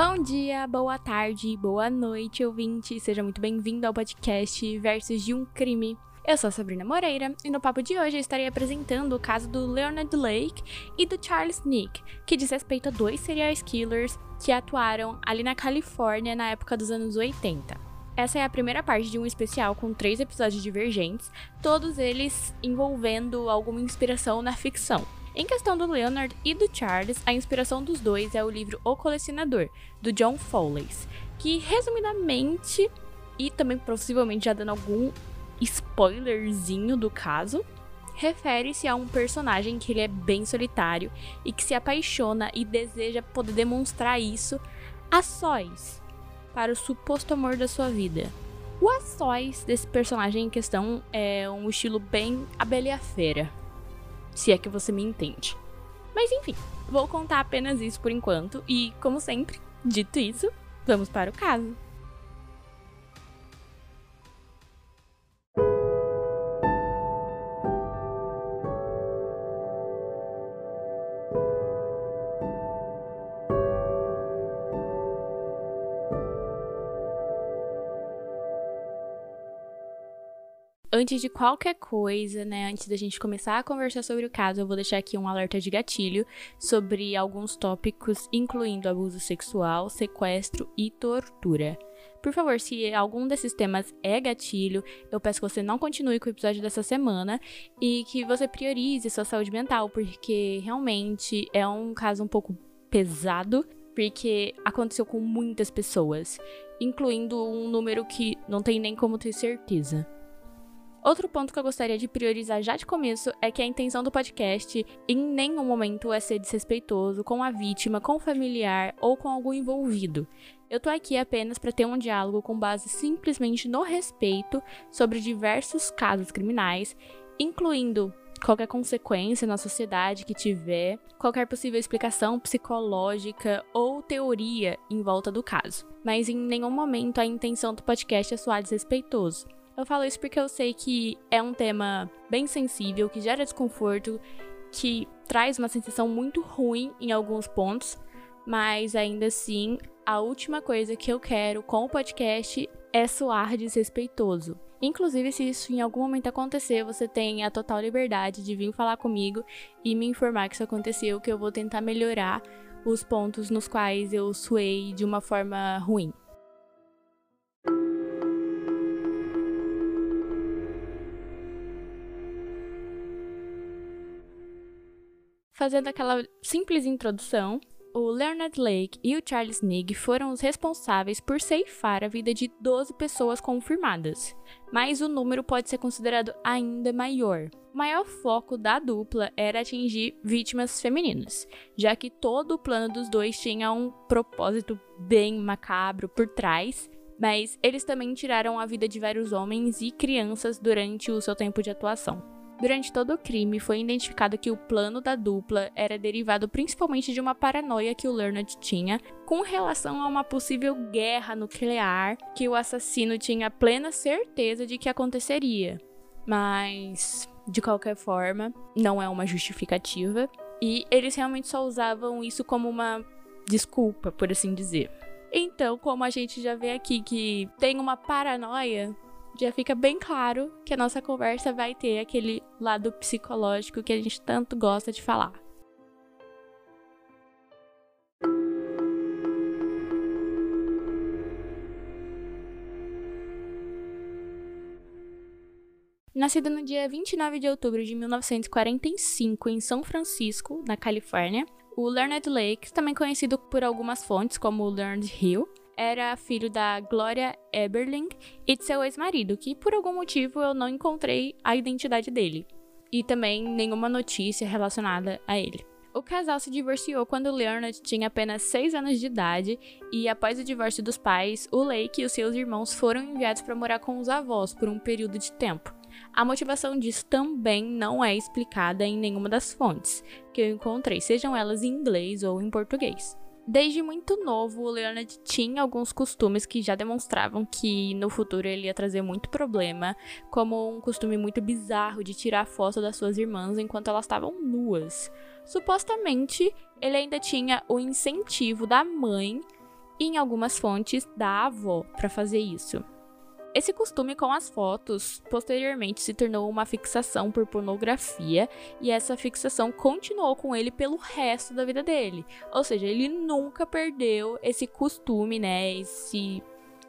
Bom dia, boa tarde, boa noite, ouvinte. Seja muito bem-vindo ao podcast Versos de um Crime. Eu sou a Sabrina Moreira e no papo de hoje eu estarei apresentando o caso do Leonard Lake e do Charles Nick, que diz respeito a dois serial killers que atuaram ali na Califórnia na época dos anos 80. Essa é a primeira parte de um especial com três episódios divergentes, todos eles envolvendo alguma inspiração na ficção. Em questão do Leonard e do Charles, a inspiração dos dois é o livro O Colecionador, do John Fowles, que resumidamente, e também possivelmente já dando algum spoilerzinho do caso, refere-se a um personagem que ele é bem solitário e que se apaixona e deseja poder demonstrar isso a sós para o suposto amor da sua vida. O a sós desse personagem em questão é um estilo bem abelha feira, se é que você me entende. Mas enfim, vou contar apenas isso por enquanto e, como sempre, dito isso, vamos para o caso. Antes de qualquer coisa, né, antes da gente começar a conversar sobre o caso, eu vou deixar aqui um alerta de gatilho sobre alguns tópicos, incluindo abuso sexual, sequestro e tortura. Por favor, se algum desses temas é gatilho, eu peço que você não continue com o episódio dessa semana e que você priorize sua saúde mental, porque realmente é um caso um pouco pesado, porque aconteceu com muitas pessoas, incluindo um número que não tem nem como ter certeza. Outro ponto que eu gostaria de priorizar já de começo é que a intenção do podcast em nenhum momento é ser desrespeitoso com a vítima, com o familiar ou com algum envolvido. Eu tô aqui apenas para ter um diálogo com base simplesmente no respeito sobre diversos casos criminais, incluindo qualquer consequência na sociedade que tiver, qualquer possível explicação psicológica ou teoria em volta do caso. Mas em nenhum momento a intenção do podcast é soar desrespeitoso. Eu falo isso porque eu sei que é um tema bem sensível, que gera desconforto, que traz uma sensação muito ruim em alguns pontos, mas ainda assim, a última coisa que eu quero com o podcast é soar desrespeitoso. Inclusive, se isso em algum momento acontecer, você tem a total liberdade de vir falar comigo e me informar que isso aconteceu, que eu vou tentar melhorar os pontos nos quais eu suei de uma forma ruim. Fazendo aquela simples introdução, o Leonard Lake e o Charles Nigg foram os responsáveis por ceifar a vida de 12 pessoas confirmadas, mas o número pode ser considerado ainda maior. O maior foco da dupla era atingir vítimas femininas, já que todo o plano dos dois tinha um propósito bem macabro por trás, mas eles também tiraram a vida de vários homens e crianças durante o seu tempo de atuação. Durante todo o crime, foi identificado que o plano da dupla era derivado principalmente de uma paranoia que o Leonard tinha com relação a uma possível guerra nuclear que o assassino tinha plena certeza de que aconteceria. Mas, de qualquer forma, não é uma justificativa. E eles realmente só usavam isso como uma desculpa, por assim dizer. Então, como a gente já vê aqui que tem uma paranoia, já fica bem claro que a nossa conversa vai ter aquele lado psicológico que a gente tanto gosta de falar. Nascido no dia 29 de outubro de 1945 em São Francisco, na Califórnia, o Leonard Lake, também conhecido por algumas fontes como Leonard Hill, era filho da Gloria Eberling e de seu ex-marido, que por algum motivo eu não encontrei a identidade dele. E também nenhuma notícia relacionada a ele. O casal se divorciou quando Leonard tinha apenas 6 anos de idade e, após o divórcio dos pais, o Lake e seus irmãos foram enviados para morar com os avós por um período de tempo. A motivação disso também não é explicada em nenhuma das fontes que eu encontrei, sejam elas em inglês ou em português. Desde muito novo, o Leonard tinha alguns costumes que já demonstravam que no futuro ele ia trazer muito problema, como um costume muito bizarro de tirar foto das suas irmãs enquanto elas estavam nuas. Supostamente, ele ainda tinha o incentivo da mãe e em algumas fontes da avó para fazer isso. Esse costume com as fotos posteriormente se tornou uma fixação por pornografia e essa fixação continuou com ele pelo resto da vida dele. Ou seja, ele nunca perdeu esse costume, né, esse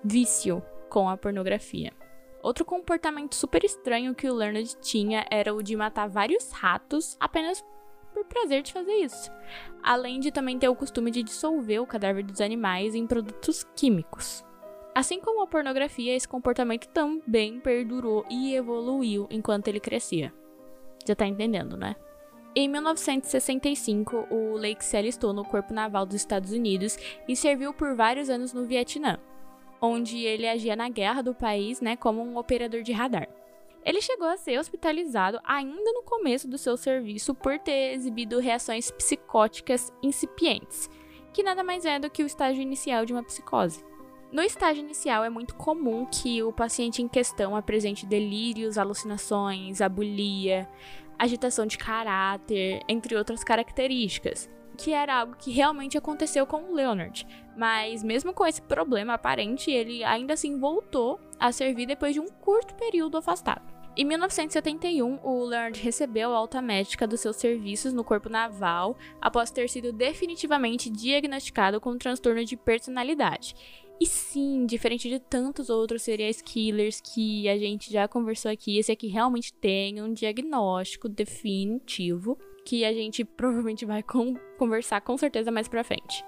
vício com a pornografia. Outro comportamento super estranho que o Leonard tinha era o de matar vários ratos apenas por prazer de fazer isso. Além de também ter o costume de dissolver o cadáver dos animais em produtos químicos. Assim como a pornografia, esse comportamento também perdurou e evoluiu enquanto ele crescia. Já tá entendendo, né? Em 1965, o Lake se alistou no Corpo Naval dos Estados Unidos e serviu por vários anos no Vietnã, onde ele agia na guerra do país né, como um operador de radar. Ele chegou a ser hospitalizado ainda no começo do seu serviço por ter exibido reações psicóticas incipientes, que nada mais é do que o estágio inicial de uma psicose. No estágio inicial, é muito comum que o paciente em questão apresente delírios, alucinações, abulia, agitação de caráter, entre outras características, que era algo que realmente aconteceu com o Leonard. Mas, mesmo com esse problema aparente, ele ainda assim voltou a servir depois de um curto período afastado. Em 1971, o Leonard recebeu alta médica dos seus serviços no corpo naval após ter sido definitivamente diagnosticado com um transtorno de personalidade. E sim, diferente de tantos outros serial killers que a gente já conversou aqui, esse aqui realmente tem um diagnóstico definitivo que a gente provavelmente vai com conversar com certeza mais pra frente.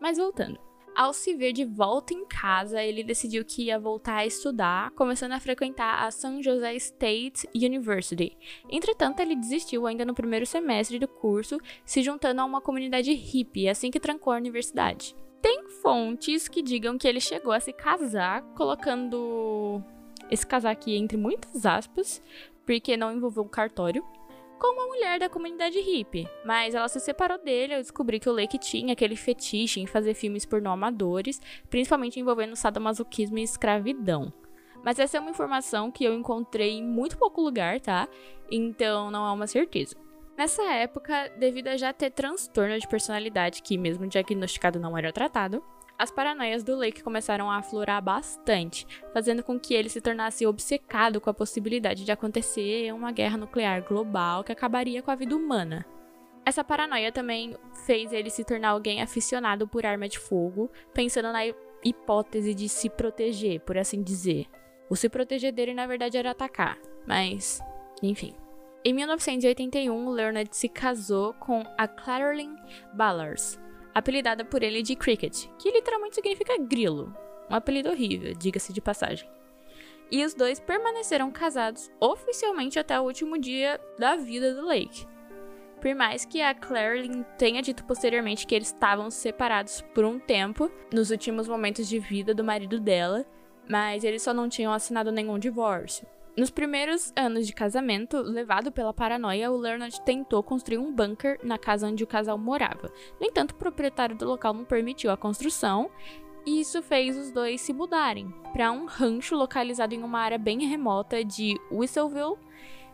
Mas voltando. Ao se ver de volta em casa, ele decidiu que ia voltar a estudar, começando a frequentar a San Jose State University. Entretanto, ele desistiu ainda no primeiro semestre do curso, se juntando a uma comunidade hippie assim que trancou a universidade. Tem fontes que digam que ele chegou a se casar, colocando esse casar aqui entre muitas aspas, porque não envolveu um cartório, com uma mulher da comunidade hippie. Mas ela se separou dele ao descobrir que o Lake tinha aquele fetiche em fazer filmes pornô amadores, principalmente envolvendo sadomasoquismo e escravidão. Mas essa é uma informação que eu encontrei em muito pouco lugar, tá? Então não é uma certeza. Nessa época, devido a já ter transtorno de personalidade que, mesmo diagnosticado, não era tratado, as paranoias do Lake começaram a aflorar bastante, fazendo com que ele se tornasse obcecado com a possibilidade de acontecer uma guerra nuclear global que acabaria com a vida humana. Essa paranoia também fez ele se tornar alguém aficionado por arma de fogo, pensando na hipótese de se proteger, por assim dizer. O se proteger dele, na verdade, era atacar, mas, enfim. Em 1981, Leonard se casou com a Clarolyn Ballard, apelidada por ele de Cricket, que literalmente significa grilo. Um apelido horrível, diga-se de passagem. E os dois permaneceram casados oficialmente até o último dia da vida do Lake. Por mais que a Clarolyn tenha dito posteriormente que eles estavam separados por um tempo, nos últimos momentos de vida do marido dela, mas eles só não tinham assinado nenhum divórcio. Nos primeiros anos de casamento, levado pela paranoia, o Leonard tentou construir um bunker na casa onde o casal morava. No entanto, o proprietário do local não permitiu a construção, e isso fez os dois se mudarem para um rancho localizado em uma área bem remota de Whistleville,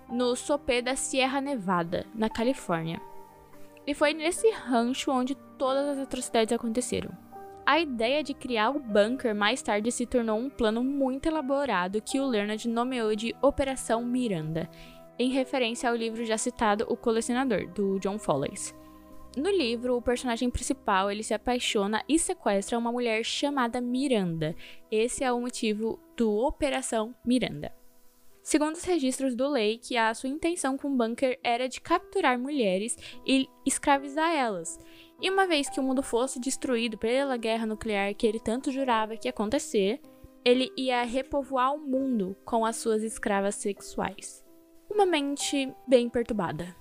no sopé da Sierra Nevada, na Califórnia. E foi nesse rancho onde todas as atrocidades aconteceram. A ideia de criar o bunker mais tarde se tornou um plano muito elaborado que o Leonard nomeou de Operação Miranda, em referência ao livro já citado O Colecionador, do John Folleys. No livro, o personagem principal ele se apaixona e sequestra uma mulher chamada Miranda. Esse é o motivo do Operação Miranda. Segundo os registros do Lake, a sua intenção com o bunker era de capturar mulheres e escravizar elas. E uma vez que o mundo fosse destruído pela guerra nuclear que ele tanto jurava que ia acontecer, ele ia repovoar o mundo com as suas escravas sexuais. Uma mente bem perturbada.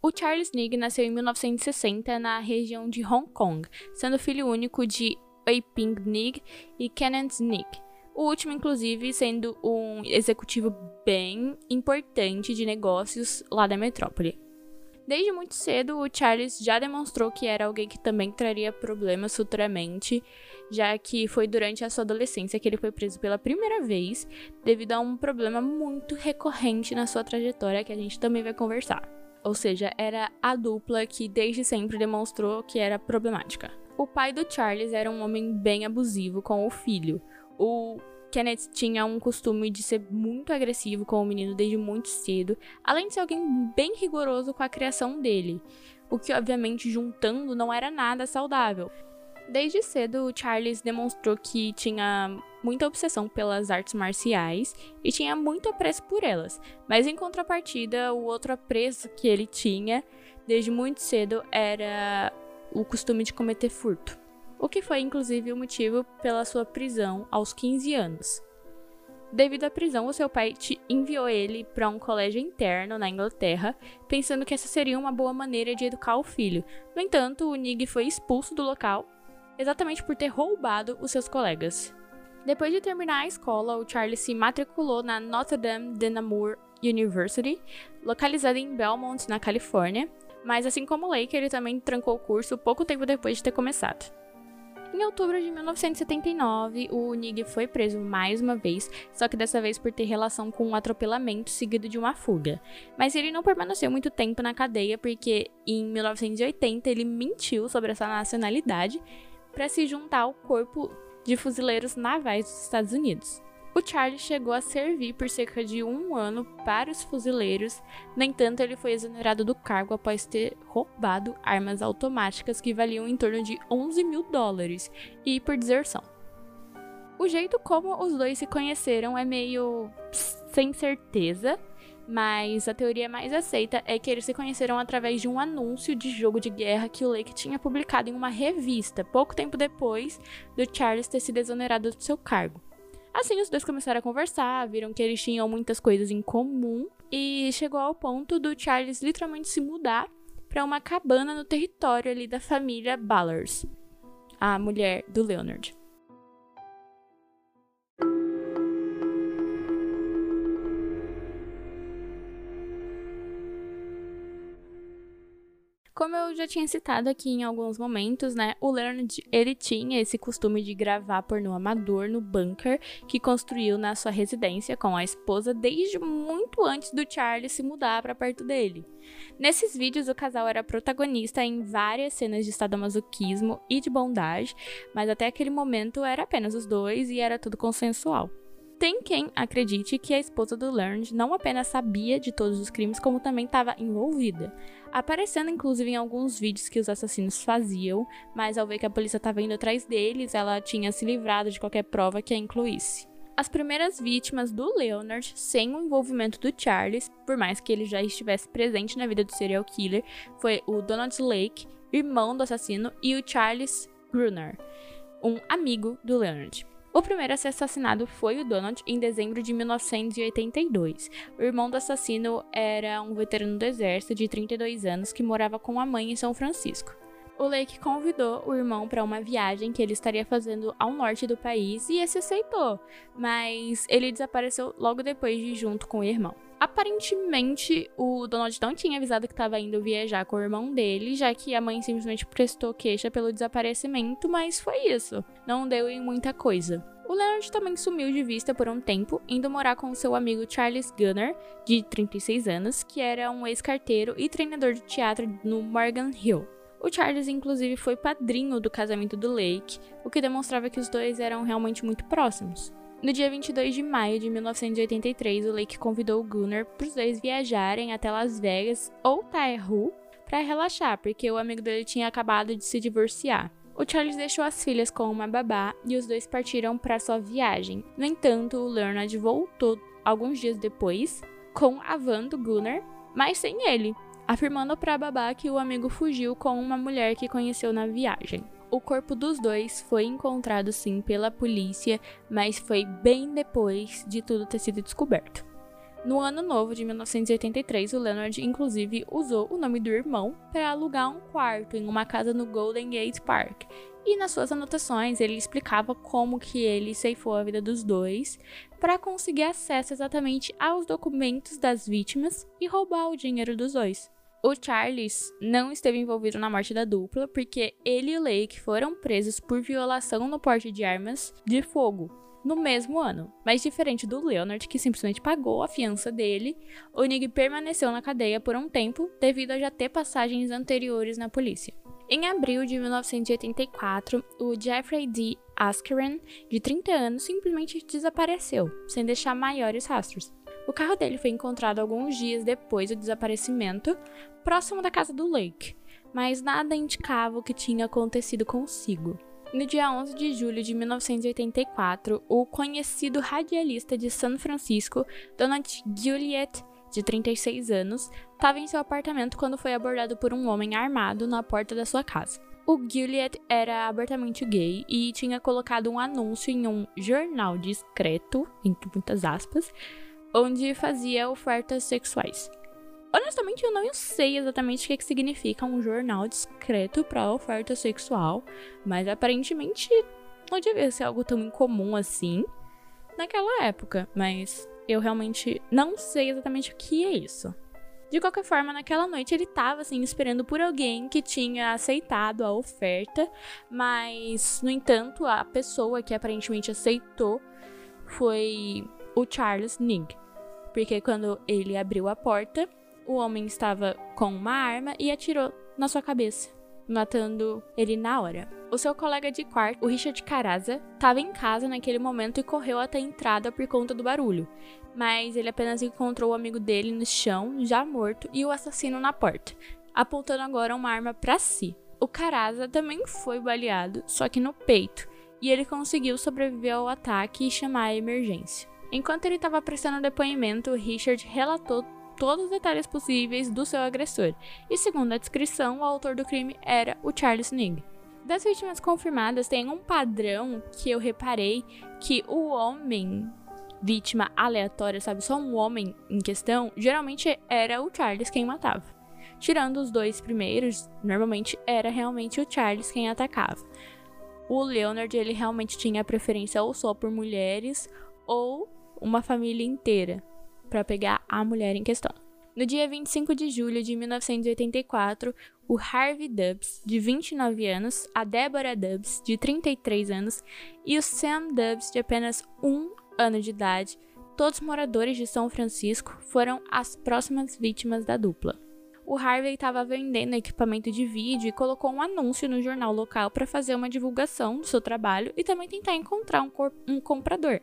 O Charles Nig nasceu em 1960 na região de Hong Kong, sendo filho único de Wei Ping Nig e Kenneth Nig. O último, inclusive, sendo um executivo bem importante de negócios lá da metrópole. Desde muito cedo, o Charles já demonstrou que era alguém que também traria problemas futuramente, já que foi durante a sua adolescência que ele foi preso pela primeira vez, devido a um problema muito recorrente na sua trajetória que a gente também vai conversar. Ou seja, era a dupla que desde sempre demonstrou que era problemática. O pai do Charles era um homem bem abusivo com o filho. O Kenneth tinha um costume de ser muito agressivo com o menino desde muito cedo, além de ser alguém bem rigoroso com a criação dele, o que obviamente juntando não era nada saudável. Desde cedo, Charles demonstrou que tinha muita obsessão pelas artes marciais e tinha muito apreço por elas, mas em contrapartida, o outro apreço que ele tinha desde muito cedo era o costume de cometer furto o que foi inclusive o motivo pela sua prisão aos 15 anos. Devido à prisão, o seu pai enviou ele para um colégio interno na Inglaterra, pensando que essa seria uma boa maneira de educar o filho. No entanto, o Nig foi expulso do local exatamente por ter roubado os seus colegas. Depois de terminar a escola, o Charlie se matriculou na Notre Dame de Namur University, localizada em Belmont, na Califórnia, mas assim como Lake, ele também trancou o curso pouco tempo depois de ter começado. Em outubro de 1979, o Nig foi preso mais uma vez, só que dessa vez por ter relação com um atropelamento seguido de uma fuga. Mas ele não permaneceu muito tempo na cadeia porque em 1980 ele mentiu sobre essa nacionalidade para se juntar ao corpo de fuzileiros navais dos Estados Unidos. O Charlie chegou a servir por cerca de um ano para os fuzileiros, no entanto, ele foi exonerado do cargo após ter roubado armas automáticas que valiam em torno de 11 mil dólares e por deserção. O jeito como os dois se conheceram é meio sem certeza, mas a teoria mais aceita é que eles se conheceram através de um anúncio de jogo de guerra que o Lake tinha publicado em uma revista, pouco tempo depois do Charles ter sido exonerado do seu cargo. Assim, os dois começaram a conversar, viram que eles tinham muitas coisas em comum e chegou ao ponto do Charles literalmente se mudar para uma cabana no território ali da família Ballers, a mulher do Leonard. Como eu já tinha citado aqui em alguns momentos, né, o Leonard, ele tinha esse costume de gravar pornô amador no bunker que construiu na sua residência com a esposa desde muito antes do Charlie se mudar para perto dele. Nesses vídeos, o casal era protagonista em várias cenas de sadomasoquismo e de bondade, mas até aquele momento era apenas os dois e era tudo consensual. Tem quem acredite que a esposa do Learned não apenas sabia de todos os crimes, como também estava envolvida, aparecendo inclusive em alguns vídeos que os assassinos faziam, mas ao ver que a polícia estava indo atrás deles, ela tinha se livrado de qualquer prova que a incluísse. As primeiras vítimas do Leonard, sem o envolvimento do Charles, por mais que ele já estivesse presente na vida do serial killer, foi o Donald Lake, irmão do assassino, e o Charles Gruner, um amigo do Leonard. O primeiro a ser assassinado foi o Donald em dezembro de 1982. O irmão do assassino era um veterano do exército de 32 anos que morava com a mãe em São Francisco. O Lake convidou o irmão para uma viagem que ele estaria fazendo ao norte do país e esse aceitou, mas ele desapareceu logo depois de junto com o irmão. Aparentemente, o Donald não tinha avisado que estava indo viajar com o irmão dele, já que a mãe simplesmente prestou queixa pelo desaparecimento, mas foi isso. Não deu em muita coisa. O Leonard também sumiu de vista por um tempo, indo morar com seu amigo Charles Gunner, de 36 anos, que era um ex-carteiro e treinador de teatro no Morgan Hill. O Charles, inclusive, foi padrinho do casamento do Lake, o que demonstrava que os dois eram realmente muito próximos. No dia 22 de maio de 1983, o Lake convidou Gunnar para os dois viajarem até Las Vegas ou Tahoe para relaxar, porque o amigo dele tinha acabado de se divorciar. O Charles deixou as filhas com uma babá e os dois partiram para sua viagem. No entanto, o Leonard voltou alguns dias depois com a van do Gunnar, mas sem ele, afirmando para a babá que o amigo fugiu com uma mulher que conheceu na viagem. O corpo dos dois foi encontrado sim pela polícia, mas foi bem depois de tudo ter sido descoberto. No ano novo de 1983, o Leonard inclusive usou o nome do irmão para alugar um quarto em uma casa no Golden Gate Park. E nas suas anotações ele explicava como que ele ceifou a vida dos dois para conseguir acesso exatamente aos documentos das vítimas e roubar o dinheiro dos dois. O Charles não esteve envolvido na morte da dupla porque ele e Lake foram presos por violação no porte de armas de fogo no mesmo ano. Mas diferente do Leonard, que simplesmente pagou a fiança dele, o permaneceu na cadeia por um tempo devido a já ter passagens anteriores na polícia. Em abril de 1984, o Jeffrey D. Askren, de 30 anos, simplesmente desapareceu, sem deixar maiores rastros. O carro dele foi encontrado alguns dias depois do desaparecimento, próximo da casa do Lake, mas nada indicava o que tinha acontecido consigo. No dia 11 de julho de 1984, o conhecido radialista de São Francisco, Donald Juliet, de 36 anos, estava em seu apartamento quando foi abordado por um homem armado na porta da sua casa. O Juliet era abertamente gay e tinha colocado um anúncio em um jornal discreto, entre muitas aspas, onde fazia ofertas sexuais. Honestamente, eu não sei exatamente o que, significa um jornal discreto para oferta sexual, mas aparentemente não devia ser algo tão incomum assim naquela época, mas eu realmente não sei exatamente o que é isso. De qualquer forma, naquela noite ele estava assim esperando por alguém que tinha aceitado a oferta, mas no entanto, a pessoa que aparentemente aceitou foi o Charles Ning porque quando ele abriu a porta, o homem estava com uma arma e atirou na sua cabeça, matando ele na hora. O seu colega de quarto, o Richard Caraza, estava em casa naquele momento e correu até a entrada por conta do barulho, mas ele apenas encontrou o amigo dele no chão, já morto, e o assassino na porta, apontando agora uma arma para si. O Caraza também foi baleado, só que no peito, e ele conseguiu sobreviver ao ataque e chamar a emergência. Enquanto ele estava prestando depoimento, Richard relatou todos os detalhes possíveis do seu agressor, e segundo a descrição, o autor do crime era o Charles Nig. Das vítimas confirmadas, tem um padrão que eu reparei que o homem vítima aleatória, sabe, só um homem em questão, geralmente era o Charles quem matava. Tirando os dois primeiros, normalmente era realmente o Charles quem atacava. O Leonard, ele realmente tinha preferência ou só por mulheres ou uma família inteira para pegar a mulher em questão. No dia 25 de julho de 1984, o Harvey Dubs, de 29 anos, a Deborah Dubs, de 33 anos, e o Sam Dubs, de apenas um ano de idade, todos moradores de São Francisco, foram as próximas vítimas da dupla. O Harvey estava vendendo equipamento de vídeo e colocou um anúncio no jornal local para fazer uma divulgação do seu trabalho e também tentar encontrar um, um comprador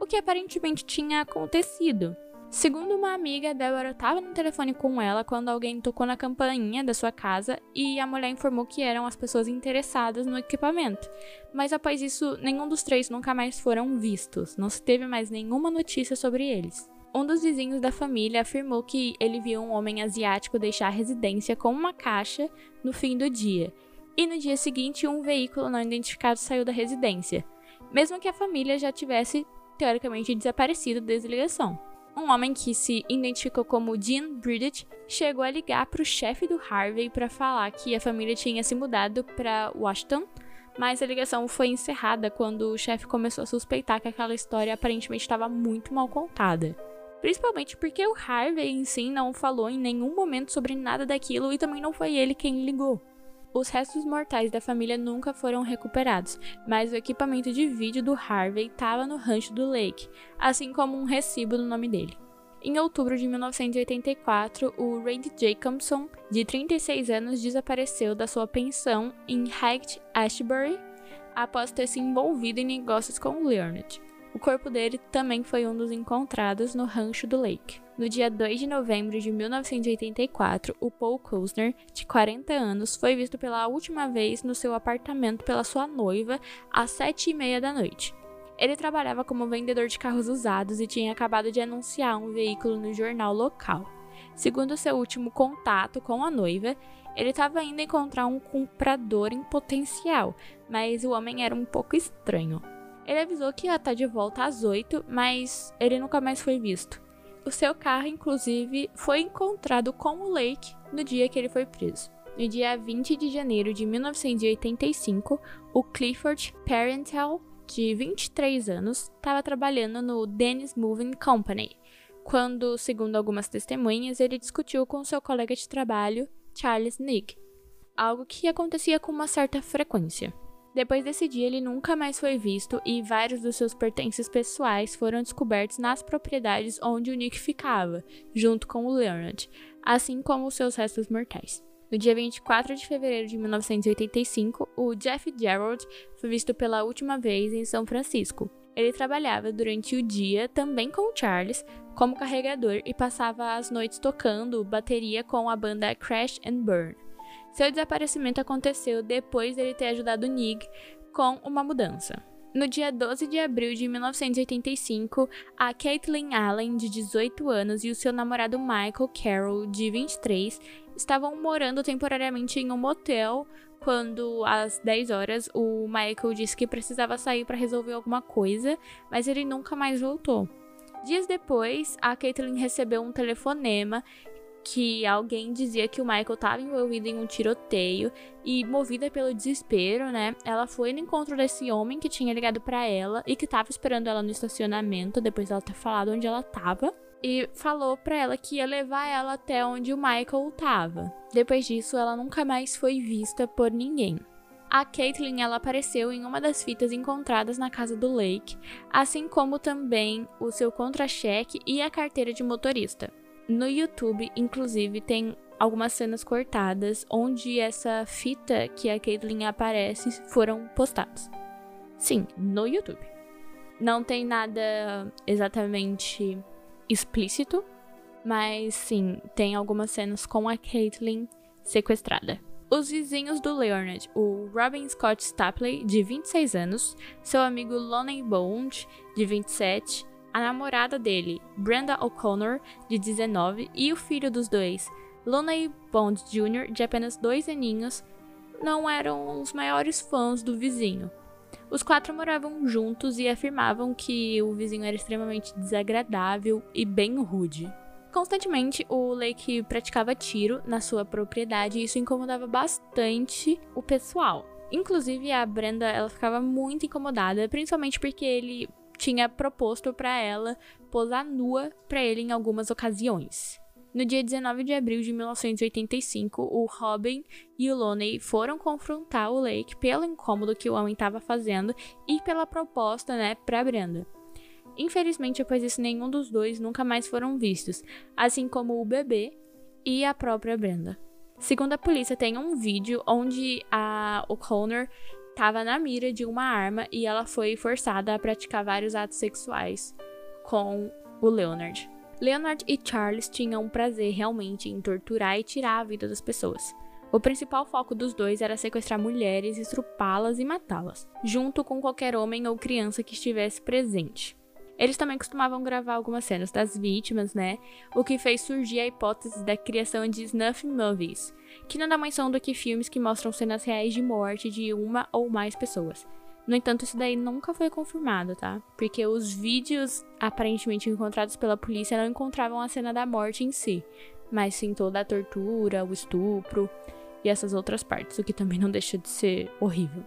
o que aparentemente tinha acontecido. Segundo uma amiga, Débora estava no telefone com ela quando alguém tocou na campainha da sua casa e a mulher informou que eram as pessoas interessadas no equipamento. Mas após isso, nenhum dos três nunca mais foram vistos, não se teve mais nenhuma notícia sobre eles. Um dos vizinhos da família afirmou que ele viu um homem asiático deixar a residência com uma caixa no fim do dia, e no dia seguinte um veículo não identificado saiu da residência, mesmo que a família já tivesse teoricamente desaparecido desde a ligação. Um homem que se identificou como Dean Bridget chegou a ligar para o chefe do Harvey para falar que a família tinha se mudado para Washington, mas a ligação foi encerrada quando o chefe começou a suspeitar que aquela história aparentemente estava muito mal contada. Principalmente porque o Harvey em si não falou em nenhum momento sobre nada daquilo e também não foi ele quem ligou. Os restos mortais da família nunca foram recuperados, mas o equipamento de vídeo do Harvey estava no rancho do Lake, assim como um recibo do nome dele. Em outubro de 1984, o Randy Jacobson, de 36 anos, desapareceu da sua pensão em Haight Ashbury após ter se envolvido em negócios com Leonard. O corpo dele também foi um dos encontrados no rancho do Lake. No dia 2 de novembro de 1984, o Paul Kusner, de 40 anos, foi visto pela última vez no seu apartamento pela sua noiva às 7 e meia da noite. Ele trabalhava como vendedor de carros usados e tinha acabado de anunciar um veículo no jornal local. Segundo seu último contato com a noiva, ele estava indo encontrar um comprador em potencial, mas o homem era um pouco estranho. Ele avisou que ia estar de volta às 8, mas ele nunca mais foi visto. O seu carro, inclusive, foi encontrado com o Lake no dia que ele foi preso. No dia 20 de janeiro de 1985, o Clifford Parental, de 23 anos, estava trabalhando no Dennis Moving Company, quando, segundo algumas testemunhas, ele discutiu com seu colega de trabalho, Charles Nick, algo que acontecia com uma certa frequência. Depois desse dia, ele nunca mais foi visto e vários dos seus pertences pessoais foram descobertos nas propriedades onde o Nick ficava, junto com o Leonard, assim como seus restos mortais. No dia 24 de fevereiro de 1985, o Jeff Gerald foi visto pela última vez em São Francisco. Ele trabalhava durante o dia também com Charles como carregador e passava as noites tocando bateria com a banda Crash and Burn. Seu desaparecimento aconteceu depois dele ter ajudado Nig com uma mudança. No dia 12 de abril de 1985, a Caitlin Allen, de 18 anos, e o seu namorado Michael Carroll, de 23, estavam morando temporariamente em um motel quando, às 10 horas, o Michael disse que precisava sair para resolver alguma coisa, mas ele nunca mais voltou. Dias depois, a Caitlin recebeu um telefonema que alguém dizia que o Michael estava envolvido em um tiroteio e movida pelo desespero, né? Ela foi no encontro desse homem que tinha ligado para ela e que estava esperando ela no estacionamento depois dela ter falado onde ela estava e falou para ela que ia levar ela até onde o Michael estava. Depois disso, ela nunca mais foi vista por ninguém. A Caitlyn ela apareceu em uma das fitas encontradas na casa do Lake, assim como também o seu contra-cheque e a carteira de motorista. No YouTube, inclusive, tem algumas cenas cortadas onde essa fita que a Caitlyn aparece foram postadas. Sim, no YouTube. Não tem nada exatamente explícito, mas sim, tem algumas cenas com a Caitlyn sequestrada. Os vizinhos do Leonard, o Robin Scott Stapley, de 26 anos, seu amigo Lonnie Bond, de 27, a namorada dele, Brenda O'Connor, de 19, e o filho dos dois, Lonnie Bond Jr., de apenas dois aninhos, não eram os maiores fãs do vizinho. Os quatro moravam juntos e afirmavam que o vizinho era extremamente desagradável e bem rude. Constantemente, o Lake praticava tiro na sua propriedade e isso incomodava bastante o pessoal. Inclusive, a Brenda ela ficava muito incomodada, principalmente porque ele tinha proposto para ela posar nua para ele em algumas ocasiões. No dia 19 de abril de 1985, o Robin e o Loney foram confrontar o Lake pelo incômodo que o homem estava fazendo e pela proposta, né, para Brenda. Infelizmente, após isso, nenhum dos dois nunca mais foram vistos, assim como o bebê e a própria Brenda. Segundo a polícia, tem um vídeo onde a O'Connor estava na mira de uma arma e ela foi forçada a praticar vários atos sexuais com o Leonard. Leonard e Charles tinham prazer realmente em torturar e tirar a vida das pessoas. O principal foco dos dois era sequestrar mulheres, estrupá-las e matá-las, junto com qualquer homem ou criança que estivesse presente. Eles também costumavam gravar algumas cenas das vítimas, né? O que fez surgir a hipótese da criação de snuff movies, que nada mais são do que filmes que mostram cenas reais de morte de uma ou mais pessoas. No entanto, isso daí nunca foi confirmado, tá? Porque os vídeos aparentemente encontrados pela polícia não encontravam a cena da morte em si, mas sim toda a tortura, o estupro e essas outras partes, o que também não deixa de ser horrível.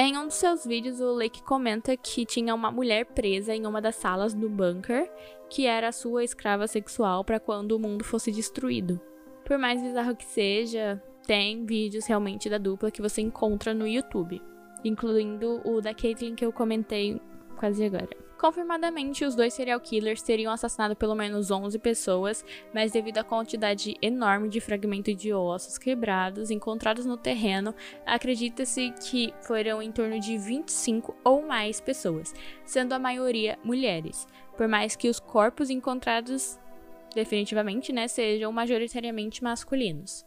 Em um dos seus vídeos, o Lake comenta que tinha uma mulher presa em uma das salas do bunker, que era sua escrava sexual para quando o mundo fosse destruído. Por mais bizarro que seja, tem vídeos realmente da dupla que você encontra no YouTube, incluindo o da Caitlyn que eu comentei quase agora. Confirmadamente, os dois serial killers teriam assassinado pelo menos 11 pessoas, mas devido à quantidade enorme de fragmentos de ossos quebrados encontrados no terreno, acredita-se que foram em torno de 25 ou mais pessoas, sendo a maioria mulheres, por mais que os corpos encontrados definitivamente né, sejam majoritariamente masculinos.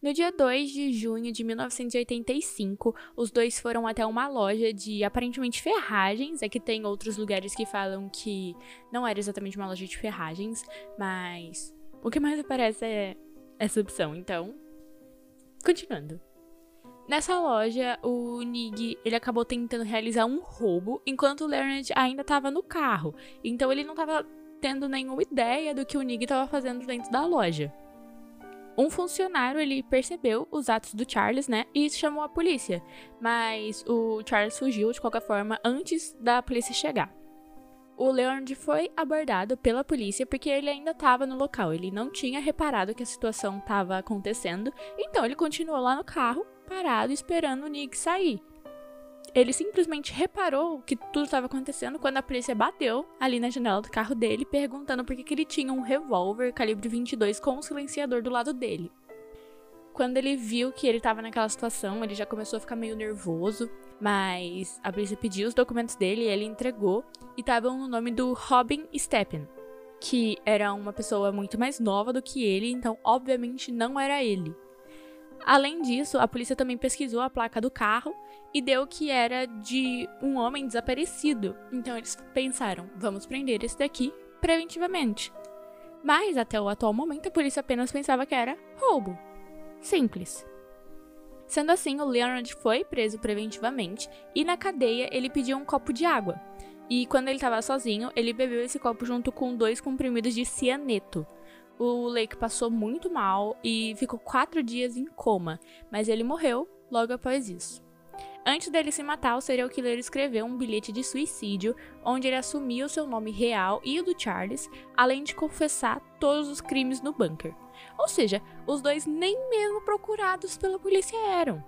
No dia 2 de junho de 1985, os dois foram até uma loja de aparentemente ferragens. Aqui tem outros lugares que falam que não era exatamente uma loja de ferragens, mas o que mais aparece é essa opção. Então, continuando. Nessa loja, o Nig ele acabou tentando realizar um roubo, enquanto o Leonard ainda estava no carro. Então ele não estava tendo nenhuma ideia do que o Nig estava fazendo dentro da loja. Um funcionário ele percebeu os atos do Charles, né, e chamou a polícia, mas o Charles fugiu de qualquer forma antes da polícia chegar. O Leonard foi abordado pela polícia porque ele ainda estava no local, ele não tinha reparado que a situação estava acontecendo, então ele continuou lá no carro, parado, esperando o Nick sair. Ele simplesmente reparou que tudo estava acontecendo quando a polícia bateu ali na janela do carro dele, perguntando por que, que ele tinha um revólver calibre 22 com um silenciador do lado dele. Quando ele viu que ele estava naquela situação, ele já começou a ficar meio nervoso, mas a polícia pediu os documentos dele e ele entregou, e estavam no nome do Robin Steppen, que era uma pessoa muito mais nova do que ele, então obviamente não era ele. Além disso, a polícia também pesquisou a placa do carro e deu que era de um homem desaparecido. Então eles pensaram: vamos prender esse daqui preventivamente. Mas até o atual momento a polícia apenas pensava que era roubo. Simples. Sendo assim, o Leonard foi preso preventivamente e na cadeia ele pediu um copo de água. E quando ele estava sozinho, ele bebeu esse copo junto com dois comprimidos de cianeto, o Lake passou muito mal e ficou quatro dias em coma, mas ele morreu logo após isso. Antes dele se matar, o serial killer escreveu um bilhete de suicídio onde ele assumia o seu nome real e o do Charles, além de confessar todos os crimes no bunker. Ou seja, os dois nem mesmo procurados pela polícia eram.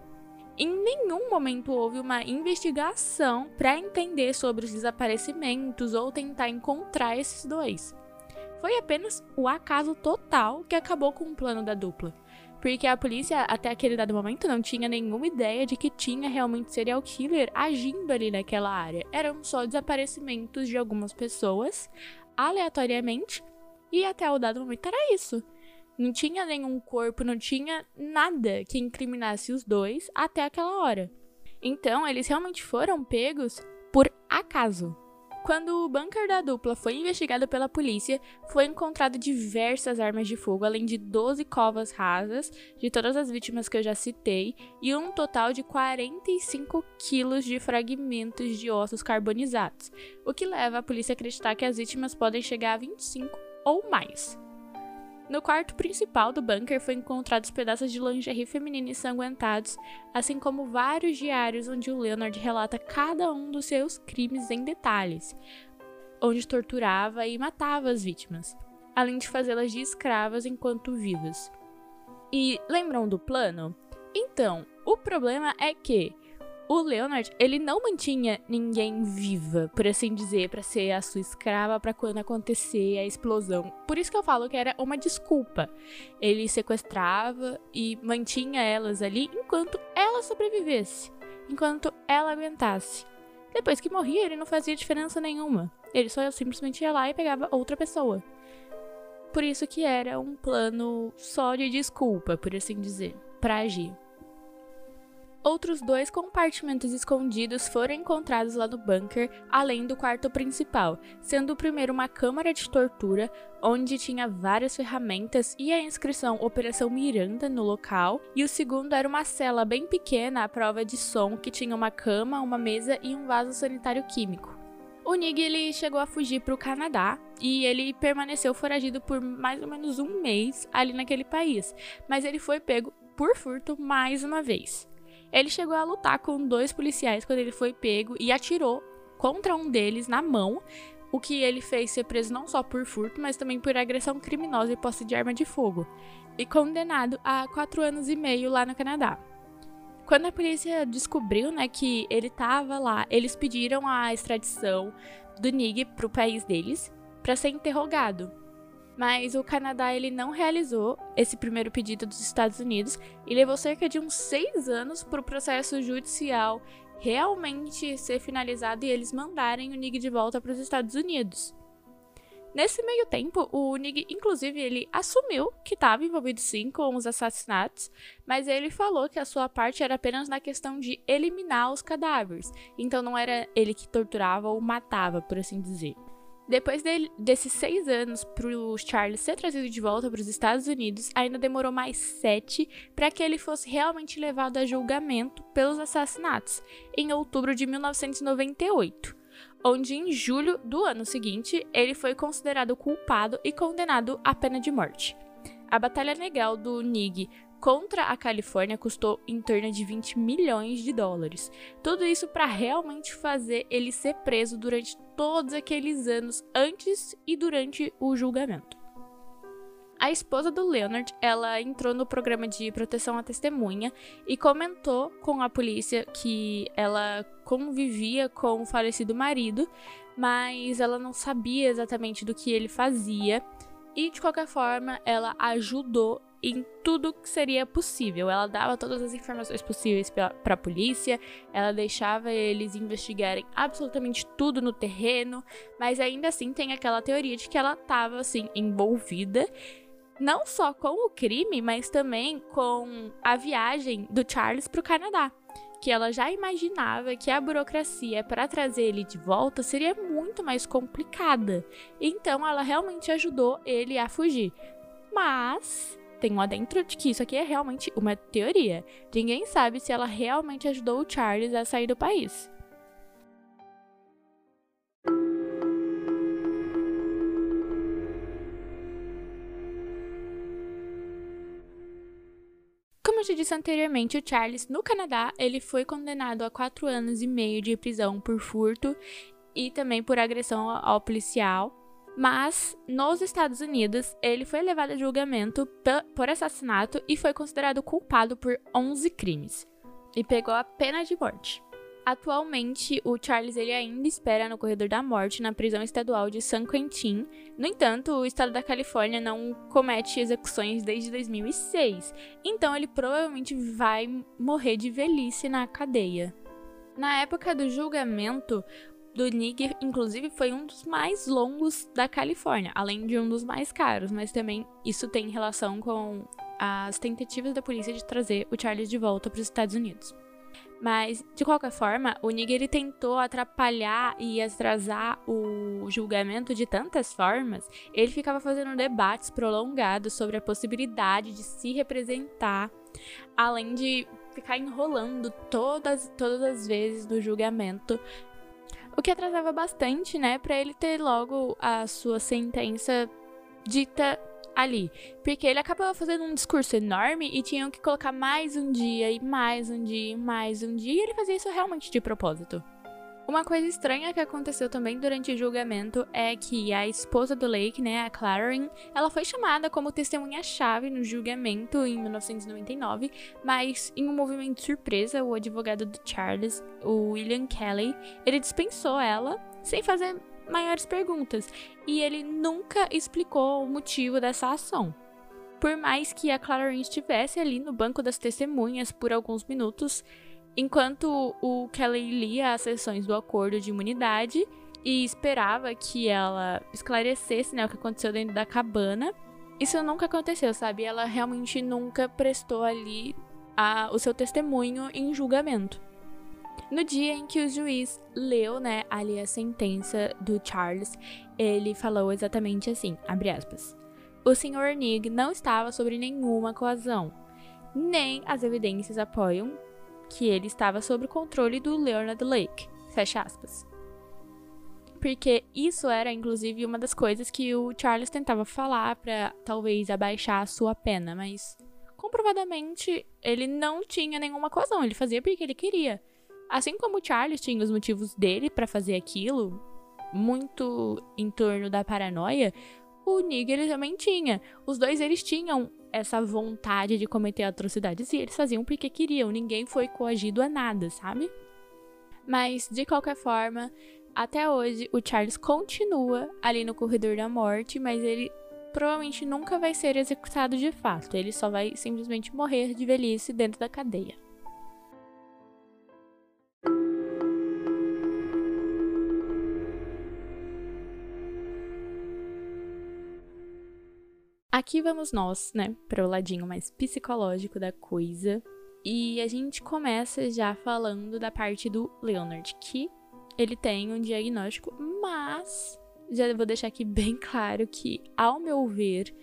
Em nenhum momento houve uma investigação para entender sobre os desaparecimentos ou tentar encontrar esses dois. Foi apenas o acaso total que acabou com o plano da dupla. Porque a polícia, até aquele dado momento, não tinha nenhuma ideia de que tinha realmente serial killer agindo ali naquela área. Eram só desaparecimentos de algumas pessoas, aleatoriamente, e até o dado momento era isso. Não tinha nenhum corpo, não tinha nada que incriminasse os dois até aquela hora. Então, eles realmente foram pegos por acaso. Quando o bunker da dupla foi investigado pela polícia, foi encontrado diversas armas de fogo, além de 12 covas rasas de todas as vítimas que eu já citei, e um total de 45 quilos de fragmentos de ossos carbonizados, o que leva a polícia a acreditar que as vítimas podem chegar a 25 ou mais. No quarto principal do bunker foi encontrados pedaços de lingerie feminina ensanguentados, assim como vários diários onde o Leonard relata cada um dos seus crimes em detalhes, onde torturava e matava as vítimas, além de fazê-las de escravas enquanto vivas. E lembram do plano? Então, o problema é que o Leonard, ele não mantinha ninguém viva, por assim dizer, para ser a sua escrava para quando acontecer a explosão. Por isso que eu falo que era uma desculpa. Ele sequestrava e mantinha elas ali enquanto ela sobrevivesse, enquanto ela aguentasse. Depois que morria, ele não fazia diferença nenhuma. Ele só simplesmente ia lá e pegava outra pessoa. Por isso que era um plano só de desculpa, por assim dizer, para agir. Outros dois compartimentos escondidos foram encontrados lá no bunker, além do quarto principal, sendo o primeiro uma câmara de tortura, onde tinha várias ferramentas e a inscrição Operação Miranda no local, e o segundo era uma cela bem pequena à prova de som que tinha uma cama, uma mesa e um vaso sanitário químico. O Nig ele chegou a fugir para o Canadá e ele permaneceu foragido por mais ou menos um mês ali naquele país, mas ele foi pego por furto mais uma vez. Ele chegou a lutar com dois policiais quando ele foi pego e atirou contra um deles na mão, o que ele fez ser preso não só por furto, mas também por agressão criminosa e posse de arma de fogo, e condenado a quatro anos e meio lá no Canadá. Quando a polícia descobriu né, que ele estava lá, eles pediram a extradição do Nig para o país deles para ser interrogado mas o Canadá ele não realizou esse primeiro pedido dos Estados Unidos e levou cerca de uns seis anos para o processo judicial realmente ser finalizado e eles mandarem o Nig de volta para os Estados Unidos. Nesse meio tempo, o Nig, inclusive, ele assumiu que estava envolvido sim com os assassinatos, mas ele falou que a sua parte era apenas na questão de eliminar os cadáveres, então não era ele que torturava ou matava, por assim dizer. Depois desses seis anos para o Charles ser trazido de volta para os Estados Unidos, ainda demorou mais sete para que ele fosse realmente levado a julgamento pelos assassinatos, em outubro de 1998, onde em julho do ano seguinte ele foi considerado culpado e condenado à pena de morte. A batalha legal do Nig contra a Califórnia custou em torno de 20 milhões de dólares. Tudo isso para realmente fazer ele ser preso durante todos aqueles anos antes e durante o julgamento. A esposa do Leonard, ela entrou no programa de proteção à testemunha e comentou com a polícia que ela convivia com o falecido marido, mas ela não sabia exatamente do que ele fazia. E de qualquer forma, ela ajudou em tudo que seria possível. Ela dava todas as informações possíveis para a polícia, ela deixava eles investigarem absolutamente tudo no terreno, mas ainda assim tem aquela teoria de que ela estava assim envolvida não só com o crime, mas também com a viagem do Charles para o Canadá. Que ela já imaginava que a burocracia para trazer ele de volta seria muito mais complicada. Então ela realmente ajudou ele a fugir. Mas tem um adentro de que isso aqui é realmente uma teoria. Ninguém sabe se ela realmente ajudou o Charles a sair do país. Como eu te disse anteriormente, o Charles, no Canadá, ele foi condenado a quatro anos e meio de prisão por furto e também por agressão ao policial. Mas, nos Estados Unidos, ele foi levado a julgamento por assassinato e foi considerado culpado por 11 crimes. E pegou a pena de morte. Atualmente, o Charles ele ainda espera no corredor da morte na prisão estadual de San Quentin. No entanto, o estado da Califórnia não comete execuções desde 2006, então ele provavelmente vai morrer de velhice na cadeia. Na época do julgamento, do Nig, inclusive, foi um dos mais longos da Califórnia, além de um dos mais caros, mas também isso tem relação com as tentativas da polícia de trazer o Charles de volta para os Estados Unidos. Mas, de qualquer forma, o Niger ele tentou atrapalhar e atrasar o julgamento de tantas formas. Ele ficava fazendo debates prolongados sobre a possibilidade de se representar, além de ficar enrolando todas, todas as vezes no julgamento. O que atrasava bastante, né, para ele ter logo a sua sentença dita ali. Porque ele acabava fazendo um discurso enorme e tinham que colocar mais um dia e mais um dia e mais um dia. E ele fazia isso realmente de propósito. Uma coisa estranha que aconteceu também durante o julgamento é que a esposa do Lake, né, a Clarin, ela foi chamada como testemunha-chave no julgamento em 1999, mas em um movimento surpresa, o advogado do Charles, o William Kelly, ele dispensou ela sem fazer maiores perguntas e ele nunca explicou o motivo dessa ação. Por mais que a Clarence estivesse ali no banco das testemunhas por alguns minutos, enquanto o Kelly lia as sessões do acordo de imunidade e esperava que ela esclarecesse né, o que aconteceu dentro da cabana, isso nunca aconteceu, sabe? Ela realmente nunca prestou ali a, o seu testemunho em julgamento. No dia em que o juiz leu, né, ali a sentença do Charles, ele falou exatamente assim, abre aspas. O Sr. Nig não estava sobre nenhuma coazão, nem as evidências apoiam que ele estava sob o controle do Leonard Lake, fecha aspas. Porque isso era, inclusive, uma das coisas que o Charles tentava falar para talvez abaixar a sua pena, mas comprovadamente ele não tinha nenhuma coazão, ele fazia porque ele queria. Assim como o Charles tinha os motivos dele para fazer aquilo, muito em torno da paranoia, o Nigel também tinha. Os dois eles tinham essa vontade de cometer atrocidades e eles faziam porque queriam. Ninguém foi coagido a nada, sabe? Mas de qualquer forma, até hoje o Charles continua ali no corredor da morte, mas ele provavelmente nunca vai ser executado de fato. Ele só vai simplesmente morrer de velhice dentro da cadeia. Aqui vamos nós, né, para o ladinho mais psicológico da coisa. E a gente começa já falando da parte do Leonard, que ele tem um diagnóstico, mas já vou deixar aqui bem claro que, ao meu ver,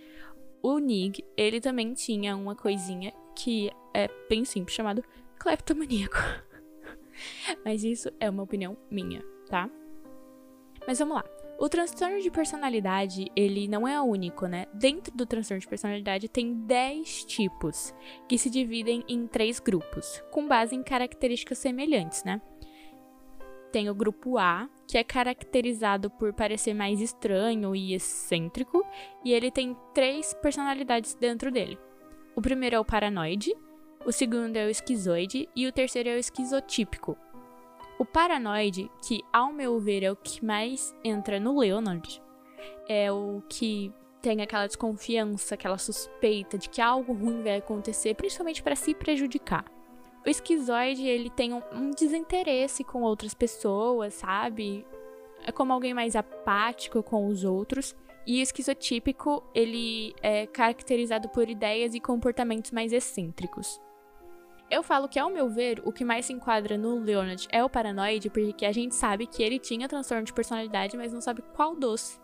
o Nig, ele também tinha uma coisinha que é bem simples, chamado cleptomaníaco. mas isso é uma opinião minha, tá? Mas vamos lá. O transtorno de personalidade, ele não é único, né? Dentro do transtorno de personalidade tem 10 tipos, que se dividem em três grupos, com base em características semelhantes, né? Tem o grupo A, que é caracterizado por parecer mais estranho e excêntrico, e ele tem três personalidades dentro dele. O primeiro é o paranoide, o segundo é o esquizoide e o terceiro é o esquizotípico, o paranoide, que ao meu ver é o que mais entra no Leonard, é o que tem aquela desconfiança, aquela suspeita de que algo ruim vai acontecer, principalmente para se prejudicar. O esquizoide, ele tem um, um, desinteresse com outras pessoas, sabe? É como alguém mais apático com os outros. E o esquizotípico, ele é caracterizado por ideias e comportamentos mais excêntricos. Eu falo que, ao meu ver, o que mais se enquadra no Leonard é o paranoide, porque a gente sabe que ele tinha transtorno de personalidade, mas não sabe qual dos.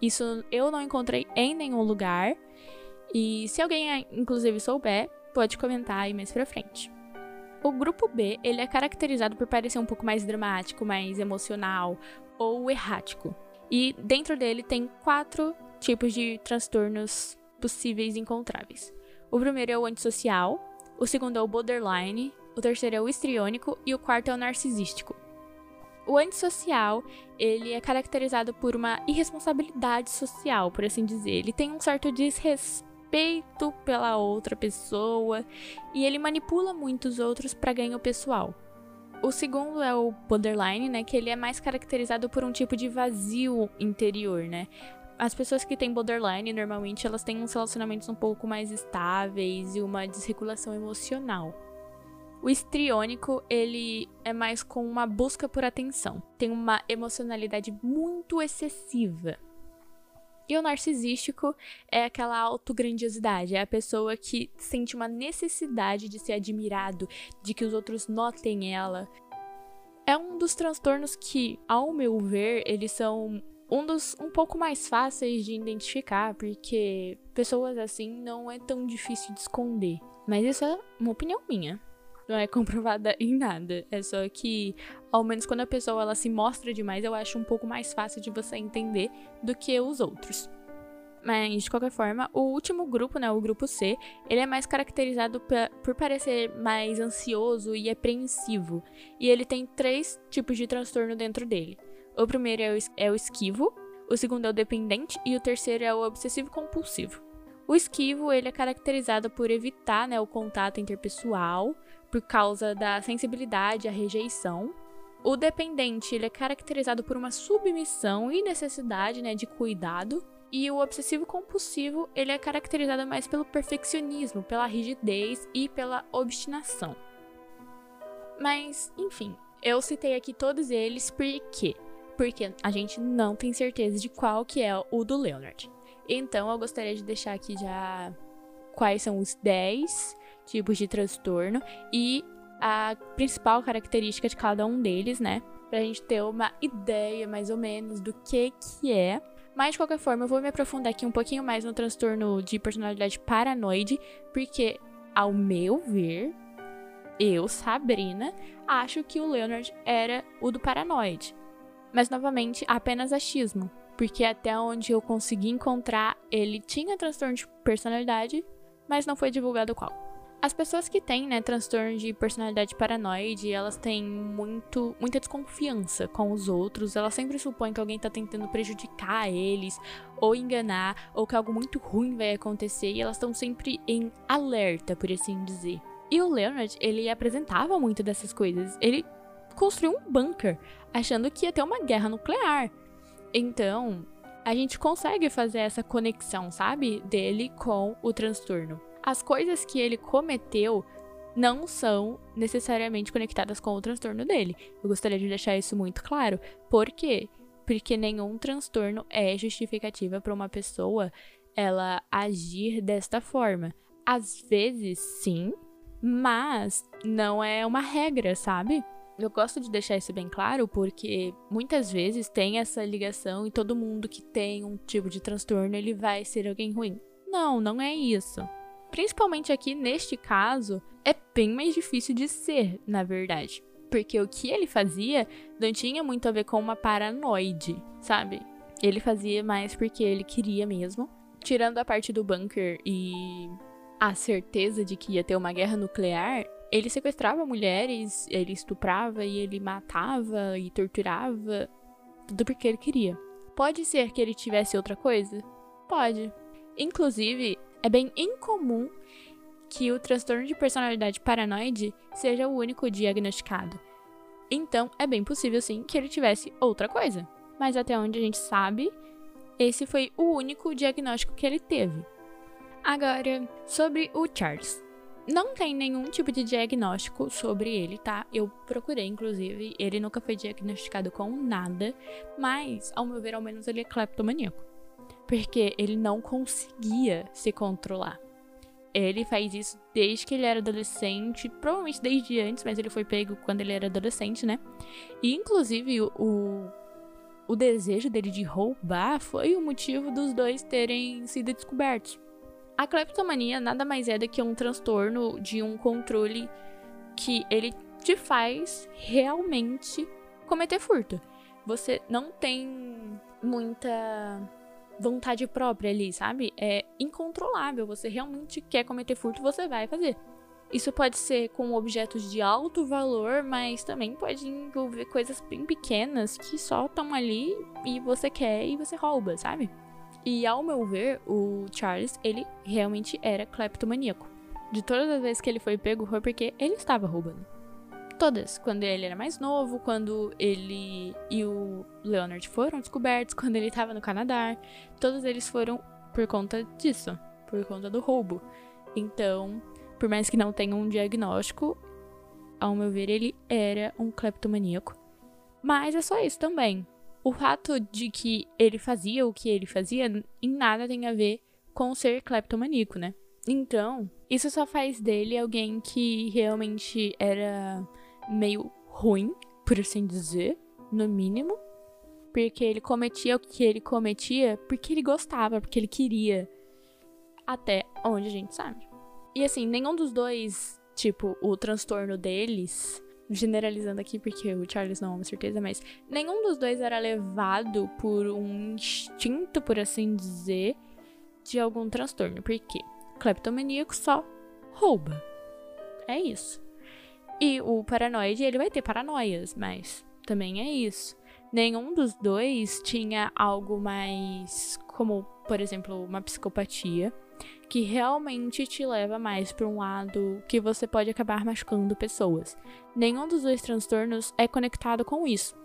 Isso eu não encontrei em nenhum lugar. E se alguém, inclusive, souber, pode comentar aí mais pra frente. O grupo B, ele é caracterizado por parecer um pouco mais dramático, mais emocional ou errático. E dentro dele tem quatro tipos de transtornos possíveis e encontráveis. O primeiro é o antissocial, o segundo é o borderline, o terceiro é o histriônico e o quarto é o narcisístico. O antissocial, ele é caracterizado por uma irresponsabilidade social, por assim dizer. Ele tem um certo desrespeito pela outra pessoa e ele manipula muito os outros para ganho pessoal. O segundo é o borderline, né, que ele é mais caracterizado por um tipo de vazio interior, né? As pessoas que têm borderline, normalmente elas têm uns relacionamentos um pouco mais estáveis e uma desregulação emocional. O histriônico, ele é mais com uma busca por atenção. Tem uma emocionalidade muito excessiva. E o narcisístico é aquela autograndiosidade, é a pessoa que sente uma necessidade de ser admirado, de que os outros notem ela. É um dos transtornos que, ao meu ver, eles são um dos um pouco mais fáceis de identificar, porque pessoas assim não é tão difícil de esconder. Mas isso é uma opinião minha. Não é comprovada em nada. É só que, ao menos quando a pessoa ela se mostra demais, eu acho um pouco mais fácil de você entender do que os outros. Mas, de qualquer forma, o último grupo, né, o grupo C, ele é mais caracterizado por parecer mais ansioso e apreensivo. E ele tem três tipos de transtorno dentro dele. O primeiro é o, é o esquivo, o segundo é o dependente e o terceiro é o obsessivo compulsivo. O esquivo ele é caracterizado por evitar né, o contato interpessoal por causa da sensibilidade à rejeição. O dependente ele é caracterizado por uma submissão e necessidade né, de cuidado. E o obsessivo compulsivo ele é caracterizado mais pelo perfeccionismo, pela rigidez e pela obstinação. Mas, enfim, eu citei aqui todos eles porque porque a gente não tem certeza de qual que é o do Leonard. Então eu gostaria de deixar aqui já quais são os 10 tipos de transtorno e a principal característica de cada um deles, né? Pra gente ter uma ideia mais ou menos do que que é. Mas de qualquer forma, eu vou me aprofundar aqui um pouquinho mais no transtorno de personalidade paranoide, porque ao meu ver, eu, Sabrina, acho que o Leonard era o do paranoide. Mas novamente, apenas achismo, porque até onde eu consegui encontrar, ele tinha transtorno de personalidade, mas não foi divulgado qual. As pessoas que têm, né, transtorno de personalidade paranoide, elas têm muito, muita desconfiança com os outros, elas sempre supõem que alguém tá tentando prejudicar eles, ou enganar, ou que algo muito ruim vai acontecer, e elas estão sempre em alerta, por assim dizer. E o Leonard, ele apresentava muito dessas coisas. Ele construiu um bunker, achando que ia ter uma guerra nuclear. Então, a gente consegue fazer essa conexão, sabe, dele com o transtorno. As coisas que ele cometeu não são necessariamente conectadas com o transtorno dele. Eu gostaria de deixar isso muito claro. Por quê? Porque nenhum transtorno é justificativa para uma pessoa ela agir desta forma. Às vezes, sim, mas não é uma regra, sabe? Eu gosto de deixar isso bem claro porque muitas vezes tem essa ligação e todo mundo que tem um tipo de transtorno ele vai ser alguém ruim. Não, não é isso. Principalmente aqui neste caso, é bem mais difícil de ser, na verdade. Porque o que ele fazia não tinha muito a ver com uma paranoide, sabe? Ele fazia mais porque ele queria mesmo. Tirando a parte do bunker e a certeza de que ia ter uma guerra nuclear, ele sequestrava mulheres, ele estuprava e ele matava e torturava. Tudo porque ele queria. Pode ser que ele tivesse outra coisa? Pode. Inclusive, é bem incomum que o transtorno de personalidade paranoide seja o único diagnosticado. Então, é bem possível sim que ele tivesse outra coisa. Mas até onde a gente sabe, esse foi o único diagnóstico que ele teve. Agora, sobre o Charles. Não tem nenhum tipo de diagnóstico sobre ele, tá? Eu procurei, inclusive, ele nunca foi diagnosticado com nada, mas, ao meu ver, ao menos ele é cleptomaníaco. Porque ele não conseguia se controlar. Ele faz isso desde que ele era adolescente, provavelmente desde antes, mas ele foi pego quando ele era adolescente, né? E inclusive o, o, desejo dele de roubar foi o motivo dos dois terem sido descobertos. A cleptomania nada mais é do que um transtorno de um controle que ele te faz realmente cometer furto. Você não tem muita vontade própria ali, sabe? É incontrolável. Você realmente quer cometer furto, você vai fazer. Isso pode ser com objetos de alto valor, mas também pode envolver coisas bem pequenas que só estão ali e você quer e você rouba, sabe? E ao meu ver, o Charles, ele realmente era cleptomaníaco. De todas as vezes que ele foi pego foi porque ele estava roubando. Todas. Quando ele era mais novo, quando ele e o Leonard foram descobertos, quando ele estava no Canadá. Todos eles foram por conta disso, por conta do roubo. Então, por mais que não tenha um diagnóstico, ao meu ver, ele era um cleptomaníaco. Mas é só isso também. O fato de que ele fazia o que ele fazia em nada tem a ver com ser cleptomaníaco, né? Então, isso só faz dele alguém que realmente era meio ruim, por assim dizer, no mínimo. Porque ele cometia o que ele cometia porque ele gostava, porque ele queria. Até onde a gente sabe. E assim, nenhum dos dois, tipo, o transtorno deles, generalizando aqui porque o Charles não é uma certeza, mas nenhum dos dois era levado por um instinto, por assim dizer, de algum transtorno. Porque cleptomaníaco só rouba. É isso. E o paranoide, ele vai ter paranoias, mas também é isso. Nenhum dos dois tinha algo mais como, por exemplo, uma psicopatia que realmente te leva mais para um lado que você pode acabar machucando pessoas. Nenhum dos dois transtornos é conectado com isso.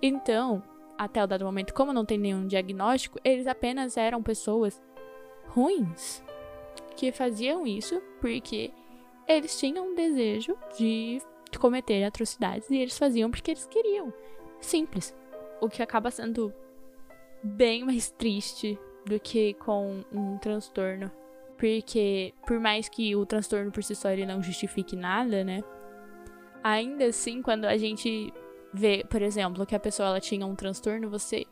Então, até o dado momento, como não tem nenhum diagnóstico, eles apenas eram pessoas ruins que faziam isso porque eles tinham um desejo de cometer atrocidades e eles faziam porque eles queriam. Simples. O que acaba sendo bem mais triste do que com um transtorno. Porque, por mais que o transtorno por si só ele não justifique nada, né? Ainda assim, quando a gente vê, por exemplo, que a pessoa ela tinha um transtorno, você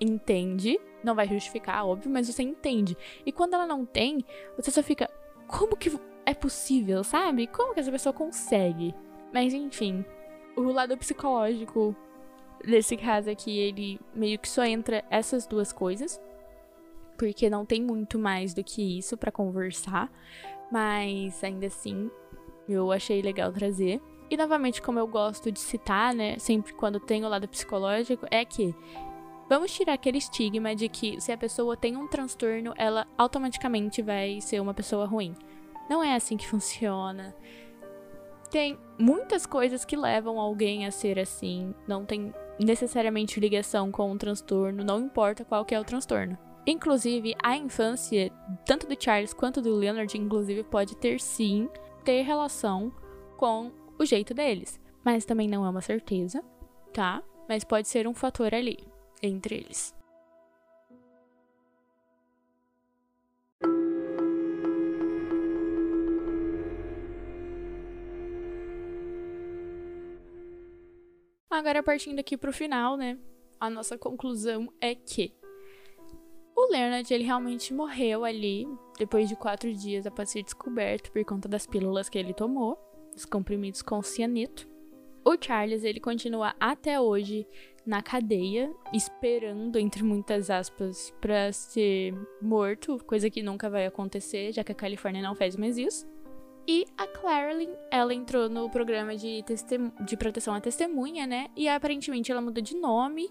entende. Não vai justificar, óbvio, mas você entende. E quando ela não tem, você só fica. Como que é possível, sabe? Como que essa pessoa consegue? Mas enfim, o lado psicológico desse caso aqui, ele meio que só entra essas duas coisas. Porque não tem muito mais do que isso para conversar. Mas ainda assim, eu achei legal trazer. E novamente, como eu gosto de citar, né, sempre quando tem o lado psicológico, é que vamos tirar aquele estigma de que se a pessoa tem um transtorno, ela automaticamente vai ser uma pessoa ruim. Não é assim que funciona. Tem muitas coisas que levam alguém a ser assim. Não tem necessariamente ligação com o transtorno, não importa qual que é o transtorno. Inclusive, a infância, tanto do Charles quanto do Leonard, inclusive, pode ter sim, ter relação com o jeito deles. Mas também não é uma certeza, tá? Mas pode ser um fator ali, entre eles. Agora, partindo aqui pro final, né? A nossa conclusão é que o Leonard, ele realmente morreu ali, depois de quatro dias após ser descoberto por conta das pílulas que ele tomou, os comprimidos com cianeto. O Charles, ele continua até hoje na cadeia, esperando, entre muitas aspas, para ser morto, coisa que nunca vai acontecer, já que a Califórnia não faz mais isso. E a Clarilyn, ela entrou no programa de, de proteção à testemunha, né? E aparentemente ela mudou de nome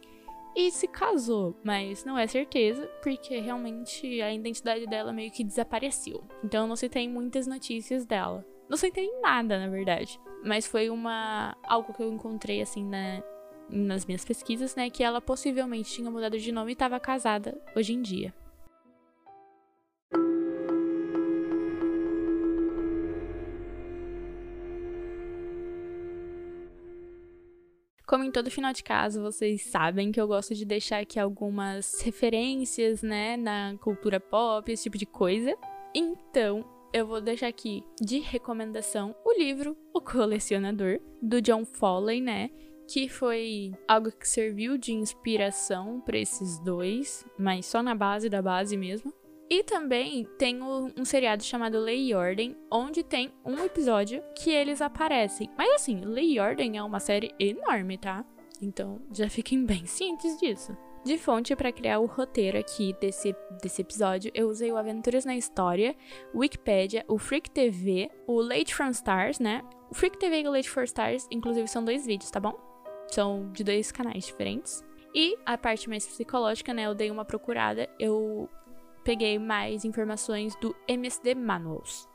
e se casou, mas não é certeza, porque realmente a identidade dela meio que desapareceu. Então não se tem muitas notícias dela. Não se tem nada, na verdade. Mas foi uma algo que eu encontrei assim na, nas minhas pesquisas, né, que ela possivelmente tinha mudado de nome e estava casada hoje em dia. Como em todo final de caso, vocês sabem que eu gosto de deixar aqui algumas referências, né, na cultura pop, esse tipo de coisa. Então, eu vou deixar aqui de recomendação o livro O Colecionador, do John Foley, né? Que foi algo que serviu de inspiração para esses dois, mas só na base da base mesmo. E também tem um seriado chamado Lei e Ordem, onde tem um episódio que eles aparecem. Mas assim, Lei e Ordem é uma série enorme, tá? Então já fiquem bem cientes disso. De fonte para criar o roteiro aqui desse, desse episódio, eu usei o Aventuras na História, Wikipedia, o Freak TV, o Late from Stars, né? O Freak TV e o Late for Stars, inclusive, são dois vídeos, tá bom? São de dois canais diferentes. E a parte mais psicológica, né? Eu dei uma procurada, eu peguei mais informações do MSD Manuals.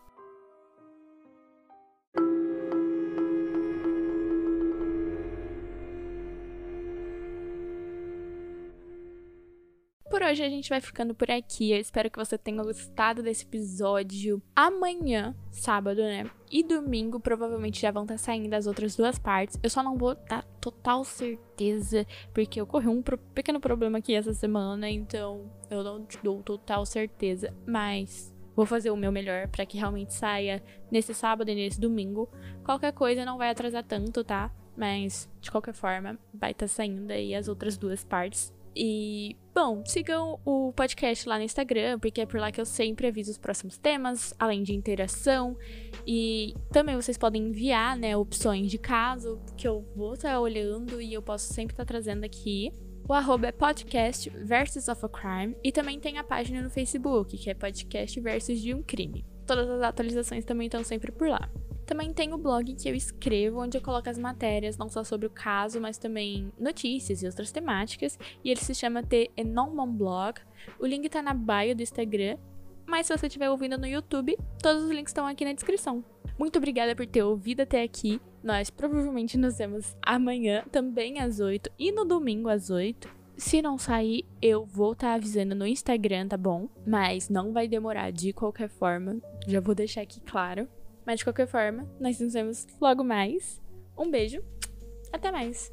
Por hoje a gente vai ficando por aqui. Eu espero que você tenha gostado desse episódio. Amanhã, sábado, né? E domingo provavelmente já vão estar saindo as outras duas partes. Eu só não vou dar total certeza, porque ocorreu um pequeno problema aqui essa semana, então eu não dou total certeza. Mas vou fazer o meu melhor para que realmente saia nesse sábado e nesse domingo. Qualquer coisa não vai atrasar tanto, tá? Mas de qualquer forma, vai estar saindo aí as outras duas partes. E, bom, sigam o podcast lá no Instagram, porque é por lá que eu sempre aviso os próximos temas, além de interação. E também vocês podem enviar, né, opções de caso, que eu vou estar olhando e eu posso sempre estar trazendo aqui. O arroba é podcast versus of a crime. E também tem a página no Facebook, que é podcast versus de um crime. Todas as atualizações também estão sempre por lá. Também tem o blog que eu escrevo, onde eu coloco as matérias, não só sobre o caso, mas também notícias e outras temáticas. E ele se chama The Enormon Blog. O link tá na bio do Instagram. Mas se você estiver ouvindo no YouTube, todos os links estão aqui na descrição. Muito obrigada por ter ouvido até aqui. Nós provavelmente nos vemos amanhã, também às 8 e no domingo às 8. Se não sair, eu vou estar tá avisando no Instagram, tá bom? Mas não vai demorar de qualquer forma. Já vou deixar aqui claro. Mas de qualquer forma, nós nos vemos logo mais. Um beijo, até mais!